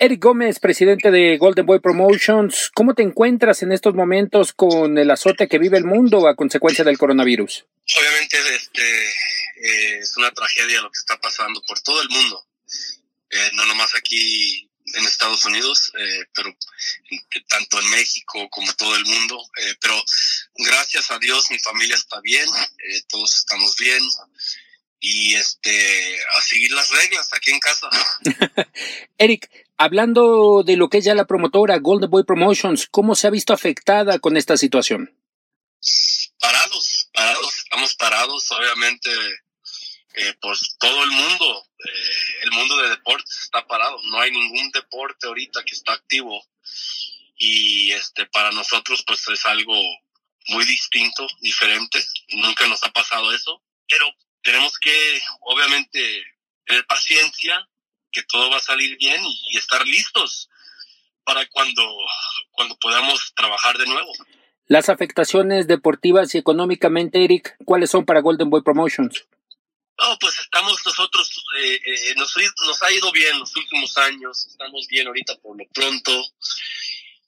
Eric Gómez, presidente de Golden Boy Promotions, ¿cómo te encuentras en estos momentos con el azote que vive el mundo a consecuencia del coronavirus? Obviamente este, eh, es una tragedia lo que está pasando por todo el mundo, Eh, no nomás aquí en Estados Unidos, eh, pero tanto en México como todo el mundo. Pero gracias a Dios mi familia está bien, todos estamos bien y este a seguir las reglas aquí en casa. Eric, hablando de lo que es ya la promotora Golden Boy Promotions, ¿cómo se ha visto afectada con esta situación? parados, parados, estamos parados, obviamente, eh, pues todo el mundo, eh, el mundo de deportes está parado, no hay ningún deporte ahorita que está activo y este para nosotros pues es algo muy distinto, diferente, nunca nos ha pasado eso, pero tenemos que obviamente tener paciencia, que todo va a salir bien y, y estar listos para cuando, cuando podamos trabajar de nuevo. Las afectaciones deportivas y económicamente, Eric, ¿cuáles son para Golden Boy Promotions? No, pues estamos nosotros, eh, eh, nos, nos ha ido bien los últimos años, estamos bien ahorita por lo pronto,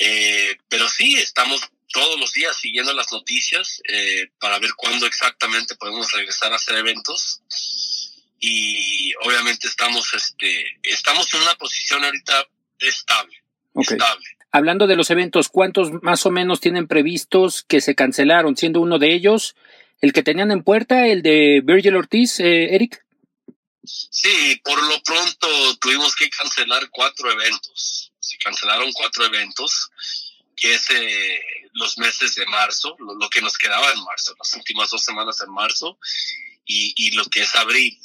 eh, pero sí, estamos todos los días siguiendo las noticias eh, para ver cuándo exactamente podemos regresar a hacer eventos y obviamente estamos, este, estamos en una posición ahorita estable, estable. Hablando de los eventos, ¿cuántos más o menos tienen previstos que se cancelaron? Siendo uno de ellos el que tenían en puerta, el de Virgil Ortiz, eh, Eric. Sí, por lo pronto tuvimos que cancelar cuatro eventos. Se cancelaron cuatro eventos, que es eh, los meses de marzo, lo, lo que nos quedaba en marzo, las últimas dos semanas en marzo, y, y lo que es abril.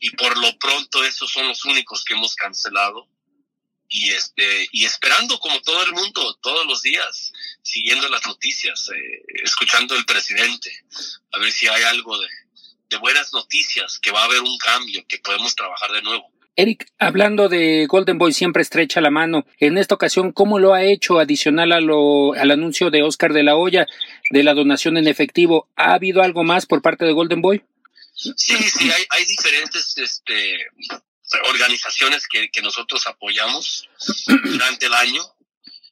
Y por lo pronto esos son los únicos que hemos cancelado. Y este, y esperando como todo el mundo, todos los días, siguiendo las noticias, eh, escuchando al presidente, a ver si hay algo de, buenas noticias, que va a haber un cambio, que podemos trabajar de nuevo. Eric, hablando de Golden Boy, siempre estrecha la mano. En esta ocasión, ¿cómo lo ha hecho adicional a lo, al anuncio de Oscar de la Hoya de la donación en efectivo? ¿Ha habido algo más por parte de Golden Boy? Sí, sí, hay, hay diferentes este, organizaciones que, que nosotros apoyamos durante el año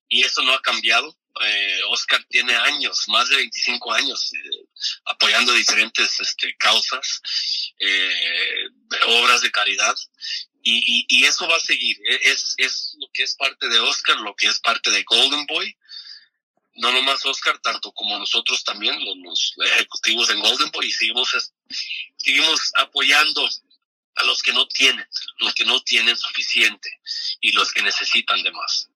y eso no ha cambiado. Eh, Oscar tiene años, más de 25 años, eh, apoyando diferentes este, causas, eh, obras de caridad, y, y, eso va a seguir. E, Es, es lo que es parte de Oscar, lo que es parte de Golden Boy. No nomás Oscar, tanto como nosotros también, los, los ejecutivos en Golden Boy, y seguimos, apoyando a los que no tienen, los que no tienen suficiente y los que necesitan de más.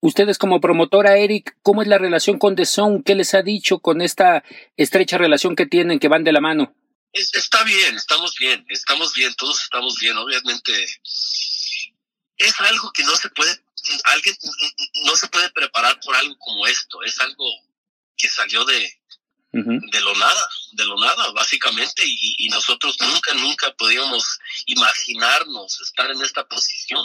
Ustedes como promotora, Eric, ¿cómo es la relación con The Zone? ¿Qué les ha dicho con esta estrecha relación que tienen, que van de la mano? está bien, estamos bien, estamos bien, todos estamos bien. Obviamente es algo que no se puede, alguien no se puede preparar por algo como esto. Es algo que salió de, de lo nada, de lo nada, básicamente, y, nosotros nunca, nunca podíamos imaginarnos estar en esta posición.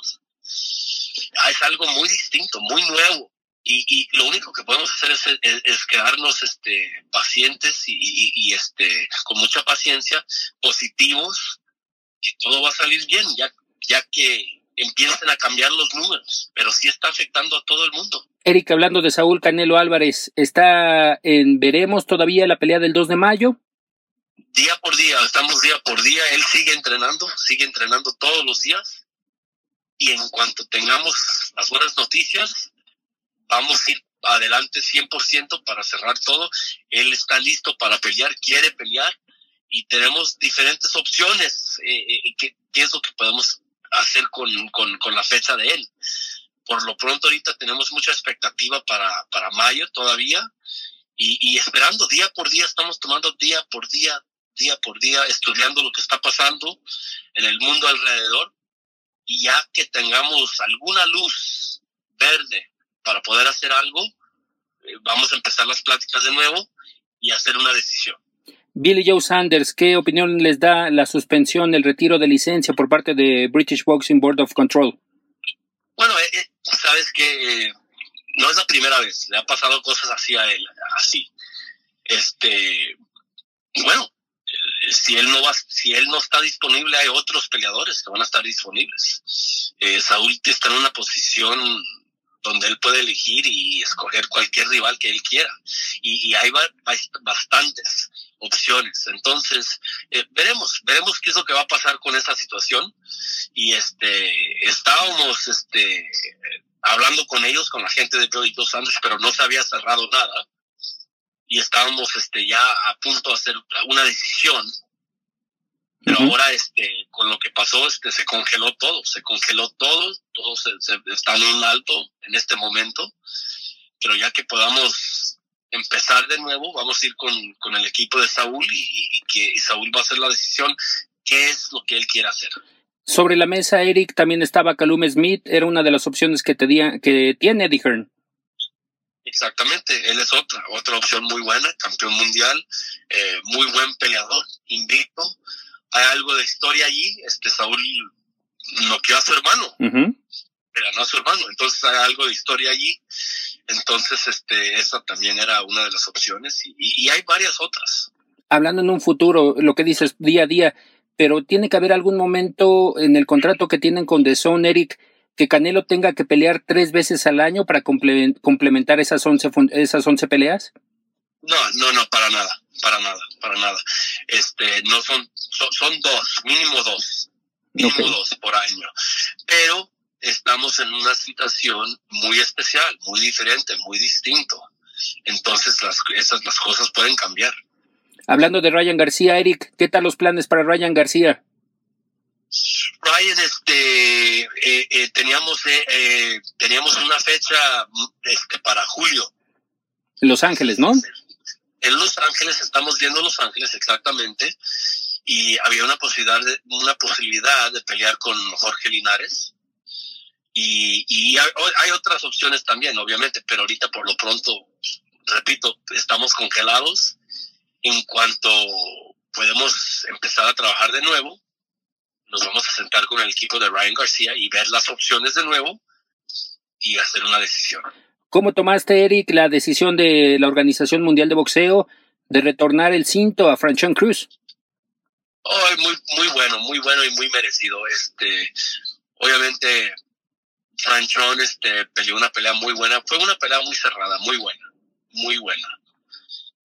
Ah, es algo muy distinto, muy nuevo, y, lo único que podemos hacer es, quedarnos este, pacientes y, este, con mucha paciencia, positivos, que todo va a salir bien, ya, ya que empiecen a cambiar los números, pero sí está afectando a todo el mundo. Eric, hablando de Saúl Canelo Álvarez, ¿está en veremos todavía la pelea del 2 de mayo? Día por día, estamos día por día, él sigue entrenando, sigue entrenando todos los días y en cuanto tengamos las buenas noticias, vamos a ir adelante 100% para cerrar todo. Él está listo para pelear, quiere pelear y tenemos diferentes opciones. Eh, eh, ¿qué, es lo que podemos hacer con, con, la fecha de él? Por lo pronto ahorita tenemos mucha expectativa para, para mayo todavía y, y esperando día por día, estamos tomando día por día, día por día, estudiando lo que está pasando en el mundo alrededor y ya que tengamos alguna luz verde para poder hacer algo, eh, vamos a empezar las pláticas de nuevo y hacer una decisión. Billy Joe Sanders, ¿qué opinión les da la suspensión, el retiro de licencia por parte de British Boxing Board of Control? Bueno, eh, eh, sabes que no es la primera vez, le ha pasado cosas así a él, así. Este, bueno, si él no va, si él no está disponible, hay otros peleadores que van a estar disponibles. Saúl está en una posición donde él puede elegir y escoger cualquier rival que él quiera. Y, hay bastantes opciones. Entonces, eh, veremos, veremos qué es lo que va a pasar con esa situación. Y este, estábamos, este, hablando con ellos, con la gente de Joey Dos Santos, pero no se había cerrado nada. Y estábamos, este, ya a punto de hacer una decisión pero ahora, este, con lo que pasó, este, se congeló todo, se congeló todo, todo se, está en un alto en este momento. Pero ya que podamos empezar de nuevo, vamos a ir con, con el equipo de Saúl y, que Saúl va a hacer la decisión qué es lo que él quiere hacer. Sobre la mesa, Eric, también estaba Calum Smith, era una de las opciones que, te que tiene Eddie Hearn. Exactamente, él es otra, otra opción muy buena, campeón mundial, eh, muy buen peleador, invicto, hay algo de historia allí. Este Saúl noqueó a su hermano, ganó a su hermano, entonces hay algo de historia allí. Entonces, este, esa también era una de las opciones y, y, hay varias otras. Hablando en un futuro, lo que dices día a día, pero tiene que haber algún momento en el contrato que tienen con The Zone, Eric, que Canelo tenga que pelear tres veces al año para complementar esas once, esas once peleas? No, no, no, para nada para nada, para nada. Este, no son, son, dos, mínimo dos, mínimo dos por año. Pero estamos en una situación muy especial, muy diferente, muy distinto. Entonces las, esas las cosas pueden cambiar. Hablando de Ryan García, Eric, ¿qué tal los planes para Ryan García? Ryan, este, eh, eh, teníamos, eh, teníamos una fecha este, para julio. En Los Ángeles, ¿no? en Los Ángeles, estamos viendo Los Ángeles exactamente, y había una posibilidad de, una posibilidad de pelear con Jorge Linares. Y, y hay, otras opciones también, obviamente, pero ahorita por lo pronto, repito, estamos congelados. En cuanto podemos empezar a trabajar de nuevo, nos vamos a sentar con el equipo de Ryan García y ver las opciones de nuevo y hacer una decisión. ¿Cómo tomaste, Eric, la decisión de la Organización Mundial de Boxeo de retornar el cinto a Franchon Cruz? muy, muy bueno, muy bueno y muy merecido. Este, obviamente, Franchon este, peleó una pelea muy buena. Fue una pelea muy cerrada, muy buena, muy buena.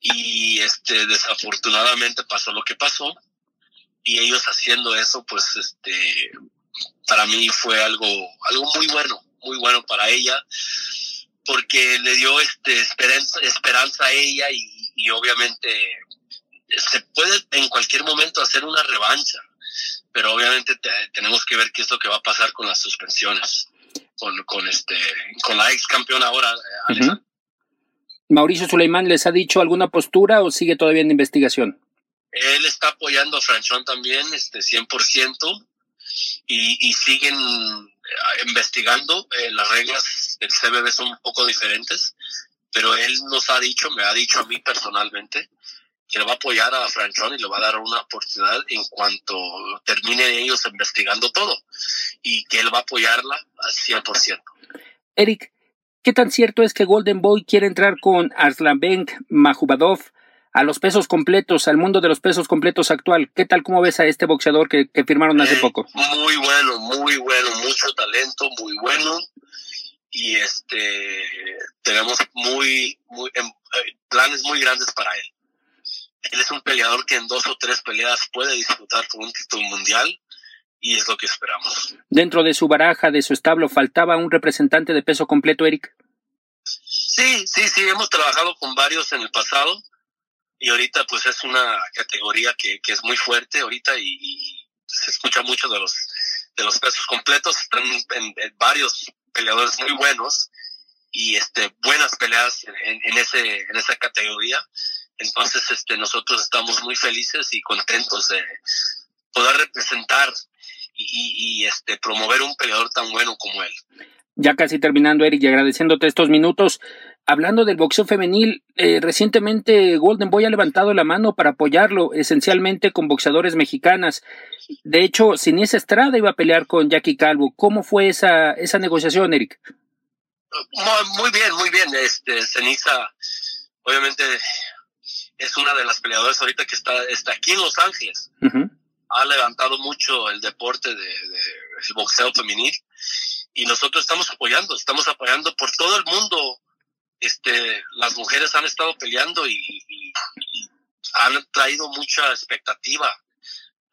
Y este, desafortunadamente pasó lo que pasó. Y ellos haciendo eso, pues, este, para mí fue algo, algo muy bueno, muy bueno para ella porque le dio este esperanza, esperanza a ella y, y, obviamente se puede en cualquier momento hacer una revancha, pero obviamente tenemos que ver qué es lo que va a pasar con las suspensiones, con, con este, con la ex campeona ahora, Alexa. Mauricio Suleimán les ha dicho alguna postura o sigue todavía en investigación? Él está apoyando a Franchón también, este, 100%, y, y siguen eh, investigando. Eh, las reglas del CBB son un poco diferentes, pero él nos ha dicho, me ha dicho a mí personalmente, que le va a apoyar a Franchón y le va a dar una oportunidad en cuanto terminen ellos investigando todo y que él va a apoyarla al 100%. Eric, ¿qué tan cierto es que Golden Boy quiere entrar con Arslanbek Mahubadov a los pesos completos, al mundo de los pesos completos actual? ¿Qué tal, cómo ves a este boxeador que, firmaron hace eh, poco? Muy bueno, muy bueno, mucho talento, muy bueno. Y este tenemos muy, muy em, eh, planes muy grandes para él él es un peleador que en dos o tres peleas puede disputar por un título mundial y es lo que esperamos. Dentro de su baraja, de su establo, ¿faltaba un representante de peso completo, Eric? Sí, sí, sí, hemos trabajado con varios en el pasado y ahorita pues es una categoría que, que es muy fuerte ahorita y, se escucha mucho de los de los pesos completos, están en, varios peleadores muy buenos y este buenas peleas en, en ese en esa categoría entonces, este, nosotros estamos muy felices y contentos de poder representar y, este, promover un peleador tan bueno como él. Ya casi terminando, Eric, y agradeciéndote estos minutos. Hablando del boxeo femenil, eh, recientemente Golden Boy ha levantado la mano para apoyarlo, esencialmente con boxeadores mexicanas. De hecho, Sinisa Estrada iba a pelear con Jackie Calvo. ¿Cómo fue esa, esa negociación, Eric? Muy, bien, muy bien. Este, Ceniza, obviamente, es una de las peleadoras ahorita que está, está aquí en Los Ángeles. Ha levantado mucho el deporte de, el boxeo femenil y nosotros estamos apoyando, estamos apoyando por todo el mundo. Este, las mujeres han estado peleando y, han traído mucha expectativa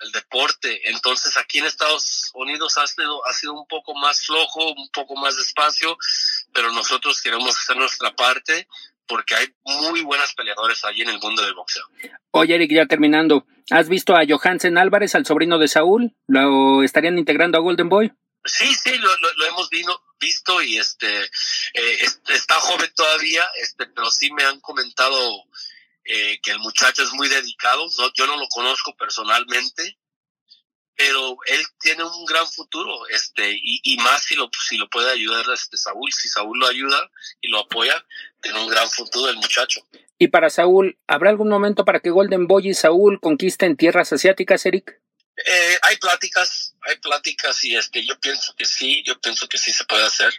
el deporte. Entonces aquí en Estados Unidos ha sido, ha sido un poco más flojo, un poco más despacio, pero nosotros queremos hacer nuestra parte porque hay muy buenas peleadores allí en el mundo del boxeo. Oye, Eric, ya terminando, ¿has visto a Johansen Álvarez, al sobrino de Saúl? ¿Lo estarían integrando a Golden Boy? Sí, sí, lo, hemos visto y este, eh, está joven todavía, este, pero sí me han comentado eh, que el muchacho es muy dedicado. yo no lo conozco personalmente, pero él tiene un gran futuro, este, y, y, más si lo, si lo puede ayudar este Saúl, si Saúl lo ayuda y lo apoya, tiene un gran futuro el muchacho. Y para Saúl, ¿habrá algún momento para que Golden Boy y Saúl conquisten tierras asiáticas, Eric? Eh, hay pláticas, hay pláticas y este, yo pienso que sí, yo pienso que sí se puede hacer.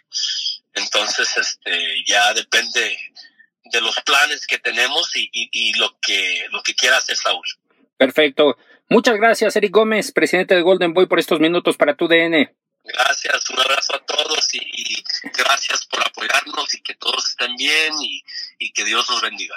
Entonces, este, ya depende de los planes que tenemos y, y, y lo que, lo que quiera hacer Saúl. Perfecto. Muchas gracias, Eric Gómez, presidente de Golden Boy, por estos minutos para tu DN. Gracias, un abrazo a todos y, gracias por apoyarnos y que todos estén bien y, y que Dios los bendiga.